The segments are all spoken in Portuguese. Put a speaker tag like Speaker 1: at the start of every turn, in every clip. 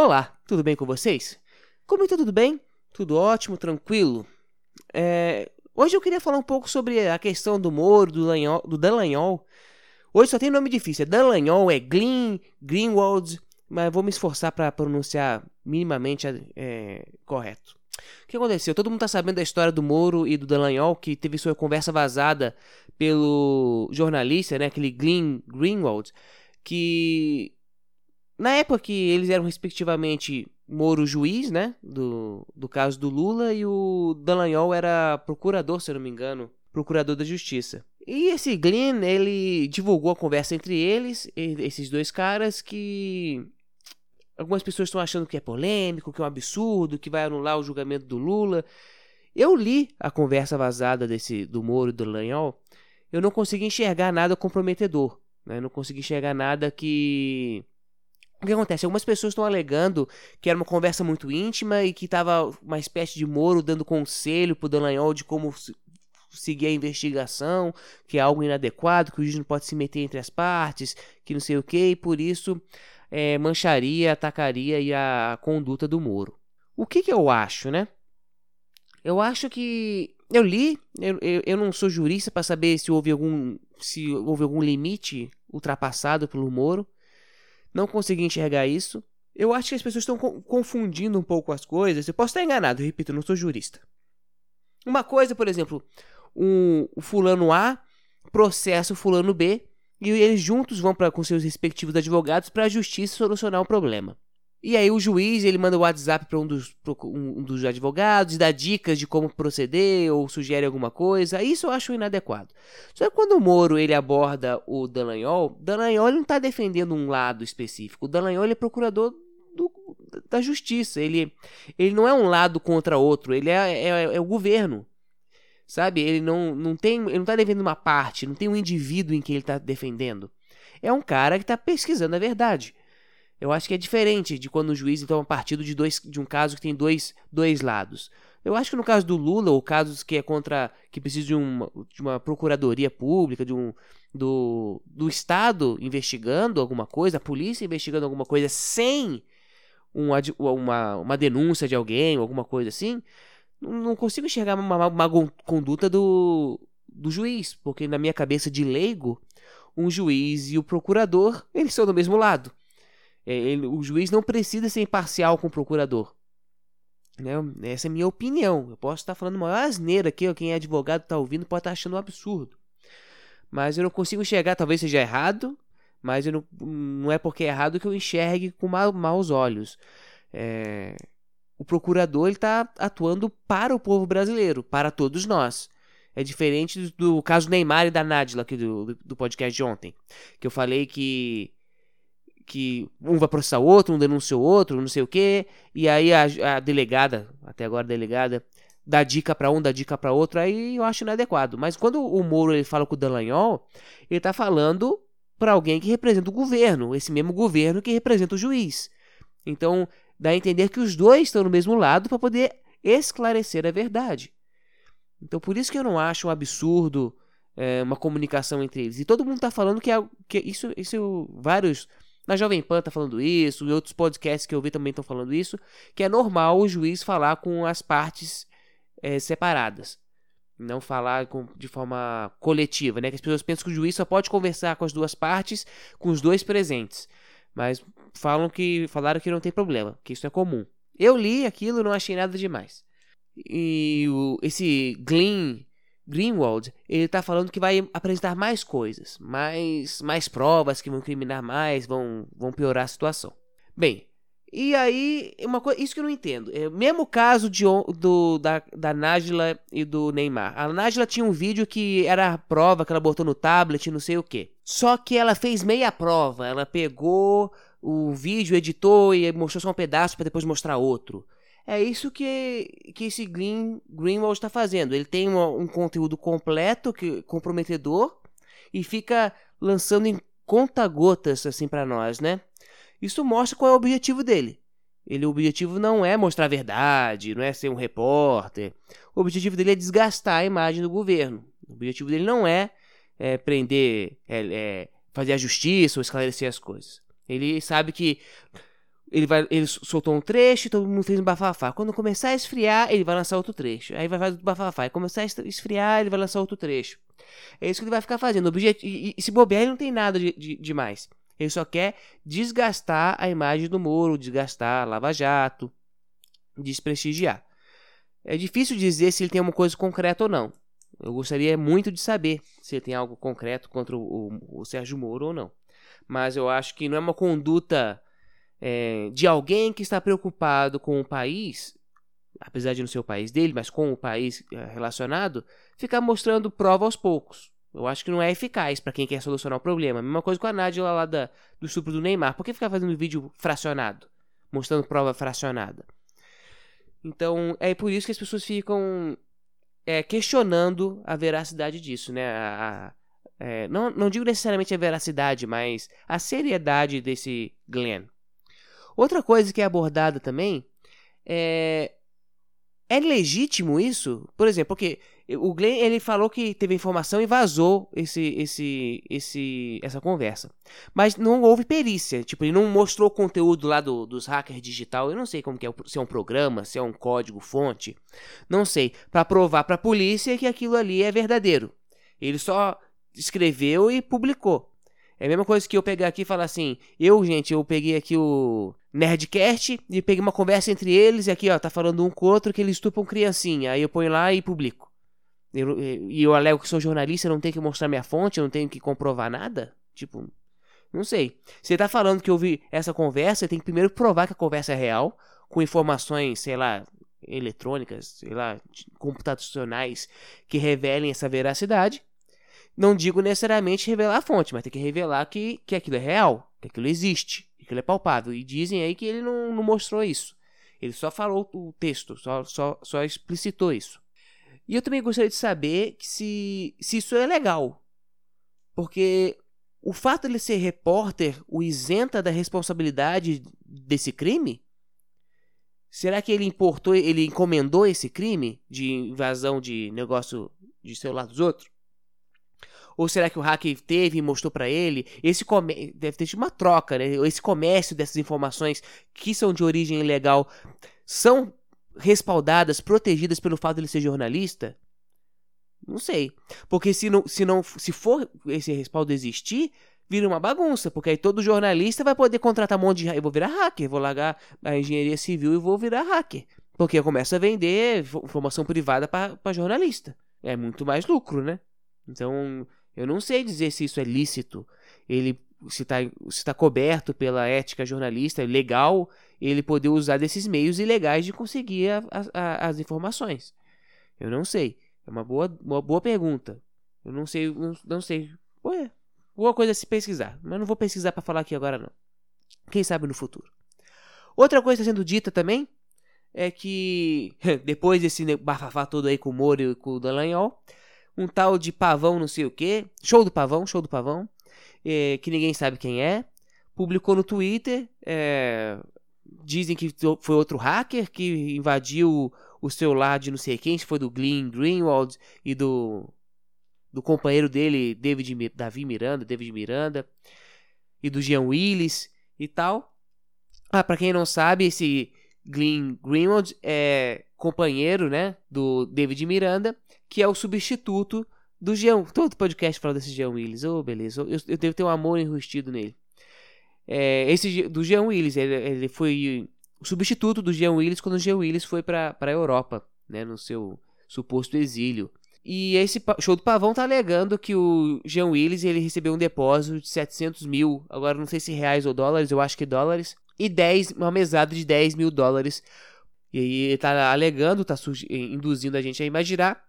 Speaker 1: Olá, tudo bem com vocês? Comigo tá tudo bem? Tudo ótimo, tranquilo. É, hoje eu queria falar um pouco sobre a questão do Moro, do, Lanhol, do. Hoje só tem nome difícil, é Dallagnol, é Glyn, Greenwald, mas vou me esforçar para pronunciar minimamente é, correto. O que aconteceu? Todo mundo está sabendo da história do Moro e do Dallagnol, que teve sua conversa vazada pelo jornalista, né, aquele Glyn Greenwald, que na época que eles eram respectivamente Moro juiz, né, do, do caso do Lula, e o Dallagnol era procurador, se eu não me engano, procurador da justiça. E esse Glenn, ele divulgou a conversa entre eles, esses dois caras, que algumas pessoas estão achando que é polêmico, que é um absurdo, que vai anular o julgamento do Lula. Eu li a conversa vazada desse do Moro e do Dallagnol, eu não consegui enxergar nada comprometedor, né? Não consegui enxergar nada que o que acontece? Algumas pessoas estão alegando que era uma conversa muito íntima e que estava uma espécie de Moro dando conselho pro Dallagnol de como seguir a investigação, que é algo inadequado, que o juiz não pode se meter entre as partes, que não sei o que, e por isso é, mancharia, atacaria a conduta do Moro. O que, que eu acho, né? Eu acho que eu li, eu, eu, eu não sou jurista para saber se houve algum se houve algum limite ultrapassado pelo Moro. Não consegui enxergar isso. Eu acho que as pessoas estão confundindo um pouco as coisas. Eu posso estar enganado, repito, não sou jurista. Uma coisa, por exemplo, um, o fulano A processa o fulano B e eles juntos vão para com seus respectivos advogados para a justiça solucionar o problema. E aí o juiz ele manda o WhatsApp para um dos, um dos advogados, dá dicas de como proceder ou sugere alguma coisa. Isso eu acho inadequado. Só que quando o Moro ele aborda o Dallagnol, Dallagnol não está defendendo um lado específico. O Dallagnol é procurador do, da justiça. Ele, ele não é um lado contra outro. Ele é, é, é o governo. Sabe? Ele não, não tem, ele não está defendendo uma parte. Não tem um indivíduo em que ele está defendendo. É um cara que está pesquisando a verdade. Eu acho que é diferente de quando o juiz toma partido de, dois, de um caso que tem dois, dois lados. Eu acho que no caso do Lula, ou casos que é contra. que precisa de uma, de uma procuradoria pública, de um. Do, do Estado investigando alguma coisa, a polícia investigando alguma coisa sem um, uma, uma denúncia de alguém, alguma coisa assim, não consigo enxergar uma, uma conduta do, do juiz, porque na minha cabeça de leigo, um juiz e o procurador, eles são do mesmo lado. É, ele, o juiz não precisa ser imparcial com o procurador. Né? Essa é a minha opinião. Eu posso estar falando uma asneira aqui, quem é advogado está ouvindo pode estar achando um absurdo. Mas eu não consigo enxergar, talvez seja errado, mas não, não, é porque é errado que eu enxergue com ma maus olhos. É, o procurador está atuando para o povo brasileiro, para todos nós. É diferente do, do caso Neymar e da Nadila aqui do, do podcast de ontem. Que eu falei que que um vai processar o outro, um denuncia o outro, não sei o quê, e aí a, a delegada, até agora delegada, dá dica para um, dá dica para outro, aí eu acho inadequado. Mas quando o Moro ele fala com o Dallagnol, ele tá falando para alguém que representa o governo, esse mesmo governo que representa o juiz. Então, dá a entender que os dois estão no mesmo lado para poder esclarecer a verdade. Então, por isso que eu não acho um absurdo é, uma comunicação entre eles. E todo mundo está falando que, é, que isso, isso vários na Jovem Pan tá falando isso, e outros podcasts que eu vi também estão falando isso, que é normal o juiz falar com as partes é, separadas. Não falar com, de forma coletiva, né? Que as pessoas pensam que o juiz só pode conversar com as duas partes, com os dois presentes. Mas falam que falaram que não tem problema, que isso é comum. Eu li aquilo, não achei nada demais. E o, esse Glenn Greenwald, ele está falando que vai apresentar mais coisas, mais, mais provas que vão incriminar mais, vão, vão piorar a situação. Bem, e aí, uma coisa, isso que eu não entendo. É, mesmo caso de, do, da, da Nájila e do Neymar. A Nájila tinha um vídeo que era a prova que ela botou no tablet, não sei o que. Só que ela fez meia prova. Ela pegou o vídeo, editou e mostrou só um pedaço para depois mostrar outro. É isso que, que esse Green, Greenwald está fazendo. Ele tem um, um conteúdo completo, que comprometedor, e fica lançando em conta-gotas assim para nós, né? Isso mostra qual é o objetivo dele. Ele, o objetivo não é mostrar a verdade, não é ser um repórter. O objetivo dele é desgastar a imagem do governo. O objetivo dele não é, é prender, é, é fazer a justiça ou esclarecer as coisas. Ele sabe que ele, vai, ele soltou um trecho, todo mundo fez um bafafá. Quando começar a esfriar, ele vai lançar outro trecho. Aí vai fazer outro bafafá. E começar a esfriar, ele vai lançar outro trecho. É isso que ele vai ficar fazendo. Objet... E, e se bobear, ele não tem nada de, de, de mais. Ele só quer desgastar a imagem do Moro, desgastar Lava Jato, desprestigiar. É difícil dizer se ele tem uma coisa concreta ou não. Eu gostaria muito de saber se ele tem algo concreto contra o, o, o Sérgio Moro ou não. Mas eu acho que não é uma conduta é, de alguém que está preocupado com o país, apesar de não ser o país dele, mas com o país é, relacionado, ficar mostrando prova aos poucos. Eu acho que não é eficaz para quem quer solucionar o problema. Mesma coisa com a Nádia lá da, do estupro do Neymar. Por que ficar fazendo vídeo fracionado? Mostrando prova fracionada. Então, é por isso que as pessoas ficam é, questionando a veracidade disso, né? A, a, é, não, não digo necessariamente a veracidade, mas a seriedade desse Glenn. Outra coisa que é abordada também é. É legítimo isso? Por exemplo, porque o Glenn ele falou que teve informação e vazou esse, esse, esse, essa conversa. Mas não houve perícia. Tipo, ele não mostrou o conteúdo lá do, dos hackers digital. Eu não sei como que é, se é um programa, se é um código fonte. Não sei. Para provar para a polícia que aquilo ali é verdadeiro. Ele só escreveu e publicou. É a mesma coisa que eu pegar aqui e falar assim: eu, gente, eu peguei aqui o Nerdcast e peguei uma conversa entre eles e aqui, ó, tá falando um com o outro que eles estupam criancinha. Aí eu ponho lá e publico. E eu, eu alego que sou jornalista, não tenho que mostrar minha fonte, eu não tenho que comprovar nada? Tipo, não sei. Você tá falando que eu vi essa conversa, tem que primeiro provar que a conversa é real, com informações, sei lá, eletrônicas, sei lá, computacionais que revelem essa veracidade. Não digo necessariamente revelar a fonte, mas tem que revelar que, que aquilo é real, que aquilo existe, que aquilo é palpável. E dizem aí que ele não, não mostrou isso. Ele só falou o texto, só, só, só explicitou isso. E eu também gostaria de saber se, se isso é legal. Porque o fato de ele ser repórter o isenta da responsabilidade desse crime? Será que ele importou, ele encomendou esse crime de invasão de negócio de celular dos outros? Ou será que o hacker teve e mostrou para ele? Esse deve ter tido uma troca, né? Esse comércio dessas informações que são de origem ilegal são respaldadas, protegidas pelo fato de ele ser jornalista? Não sei. Porque se não, se não se for esse respaldo existir, vira uma bagunça, porque aí todo jornalista vai poder contratar um monte de eu vou virar hacker, vou largar a engenharia civil e vou virar hacker. Porque começa a vender informação privada para jornalista. É muito mais lucro, né? Então, eu não sei dizer se isso é lícito. Ele se está se tá coberto pela ética jornalista, é legal ele poder usar desses meios ilegais de conseguir a, a, as informações. Eu não sei. É uma boa, uma boa pergunta. Eu não sei, não, não sei. Ué, boa coisa a se pesquisar. Mas não vou pesquisar para falar aqui agora não. Quem sabe no futuro. Outra coisa está sendo dita também é que depois desse bafafá todo aí com o Moro e com o Dallagnol, um tal de pavão não sei o que, show do pavão, show do pavão, é, que ninguém sabe quem é, publicou no Twitter, é, dizem que foi outro hacker que invadiu o celular de não sei quem, se foi do Glenn Greenwald e do do companheiro dele, David Davi Miranda, David Miranda e do Jean Willis e tal. Ah, para quem não sabe, esse Glenn Greenwald é companheiro, né, do David Miranda, que é o substituto do Jean. Todo podcast fala desse Jean Willis. Oh, beleza. Eu, eu devo ter um amor enrustido nele. É, esse do Jean Willis, ele, ele, foi o substituto do Jean Willis quando o Jean Willis foi para a Europa, né, no seu suposto exílio. E esse show do Pavão tá alegando que o Jean Willis ele recebeu um depósito de 700 mil, agora não sei se reais ou dólares, eu acho que dólares, e 10, uma mesada de 10 mil dólares. E aí ele tá alegando, tá induzindo a gente a imaginar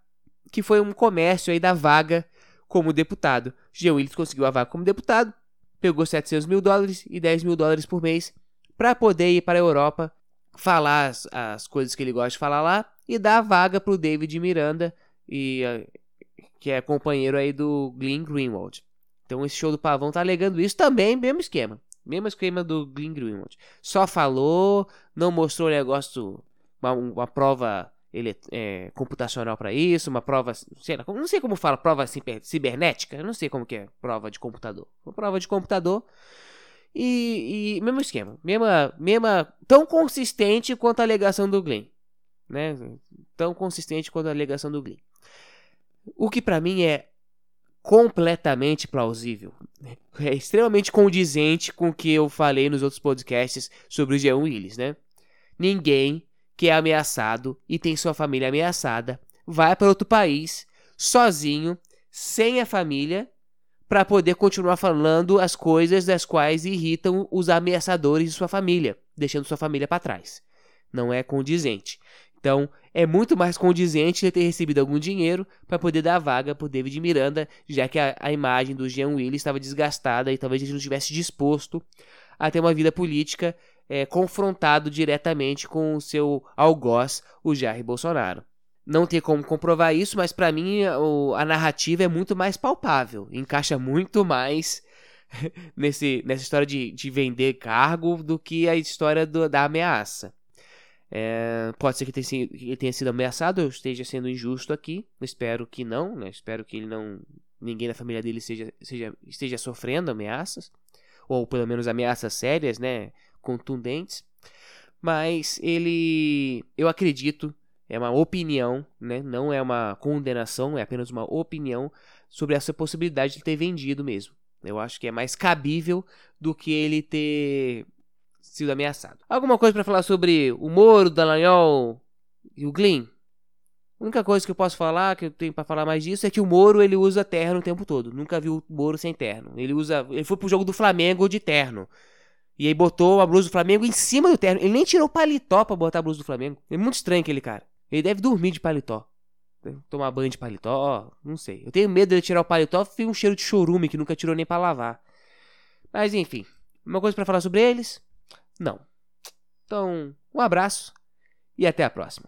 Speaker 1: que foi um comércio aí da vaga como deputado. Jean Willis conseguiu a vaga como deputado, pegou 700 mil dólares e 10 mil dólares por mês para poder ir para a Europa, falar as, as, coisas que ele gosta de falar lá e dar a vaga para o David Miranda, e, que é companheiro aí do Glenn Greenwald. Então esse show do Pavão tá alegando isso também, mesmo esquema. Mesmo esquema do Glenn Greenwald. Só falou, não mostrou o negócio, uma, uma prova ele é, computacional para isso, uma prova, sei lá, não sei como fala, prova cibernética, não sei como que é prova de computador. Uma prova de computador E, e mesmo esquema, mesma, mesma, tão consistente quanto a alegação do Glenn, né? Tão consistente quanto a alegação do Glenn. O que para mim é completamente plausível. É extremamente condizente com o que eu falei nos outros podcasts sobre o Jean Willis, né? Ninguém que é ameaçado e tem sua família ameaçada vai para outro país sozinho, sem a família, para poder continuar falando as coisas das quais irritam os ameaçadores de sua família, deixando sua família para trás. Não é condizente. Então, é muito mais condizente ele ter recebido algum dinheiro para poder dar vaga para David Miranda, já que a, a imagem do Jean Willis estava desgastada e talvez ele não estivesse disposto a ter uma vida política é, confrontado diretamente com o seu algoz, o Jair Bolsonaro. Não tem como comprovar isso, mas para mim a, a narrativa é muito mais palpável, encaixa muito mais nesse, nessa história de, de vender cargo do que a história do, da ameaça. É, pode ser que que tenha, sido ameaçado, eu esteja sendo injusto aqui. Espero que não, né? Espero que ele não. Ninguém da família dele seja, seja, esteja sofrendo ameaças. Ou pelo menos ameaças sérias, né? Contundentes. Mas ele. Eu acredito, é uma opinião, né? Não é uma condenação, é apenas uma opinião sobre essa possibilidade de ter vendido mesmo. Eu acho que é mais cabível do que ele ter sido ameaçado. Alguma coisa para falar sobre o Moro, o Dallagnol e o Glyn? A única coisa que eu posso falar, que eu tenho para falar mais disso, é que o Moro ele usa terno o tempo todo. Nunca vi o Moro sem terno. Ele usa, ele foi pro jogo do Flamengo de terno. E aí botou a blusa do Flamengo em cima do terno. Ele nem tirou o paletó pra botar a blusa do Flamengo. É muito estranho aquele cara. Ele deve dormir de paletó. Tomar banho de paletó, não sei. Eu tenho medo de tirar o paletó, fica um cheiro de chorume que nunca tirou nem para lavar. Mas enfim, uma coisa para falar sobre eles? Não. Então, um abraço e até a próxima.